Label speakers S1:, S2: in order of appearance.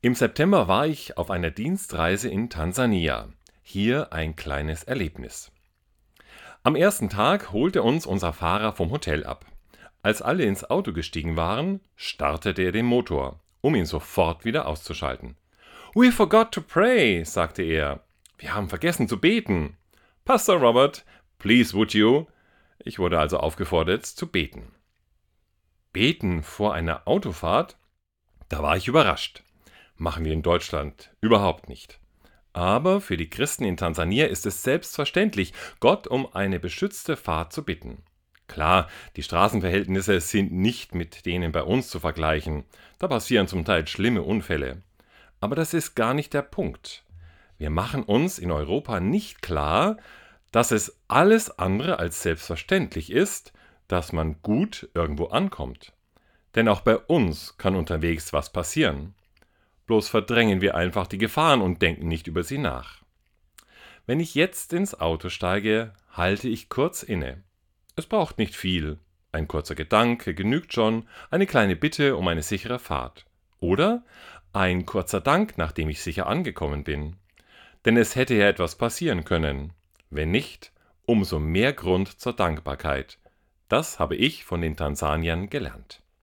S1: Im September war ich auf einer Dienstreise in Tansania. Hier ein kleines Erlebnis. Am ersten Tag holte uns unser Fahrer vom Hotel ab. Als alle ins Auto gestiegen waren, startete er den Motor, um ihn sofort wieder auszuschalten. We forgot to pray, sagte er. Wir haben vergessen zu beten. Pastor Robert, please would you? Ich wurde also aufgefordert zu beten. Beten vor einer Autofahrt? Da war ich überrascht machen wir in Deutschland überhaupt nicht. Aber für die Christen in Tansania ist es selbstverständlich, Gott um eine beschützte Fahrt zu bitten. Klar, die Straßenverhältnisse sind nicht mit denen bei uns zu vergleichen. Da passieren zum Teil schlimme Unfälle. Aber das ist gar nicht der Punkt. Wir machen uns in Europa nicht klar, dass es alles andere als selbstverständlich ist, dass man gut irgendwo ankommt. Denn auch bei uns kann unterwegs was passieren bloß verdrängen wir einfach die Gefahren und denken nicht über sie nach. Wenn ich jetzt ins Auto steige, halte ich kurz inne. Es braucht nicht viel. Ein kurzer Gedanke genügt schon, eine kleine Bitte um eine sichere Fahrt. Oder ein kurzer Dank, nachdem ich sicher angekommen bin. Denn es hätte ja etwas passieren können. Wenn nicht, umso mehr Grund zur Dankbarkeit. Das habe ich von den Tansaniern gelernt.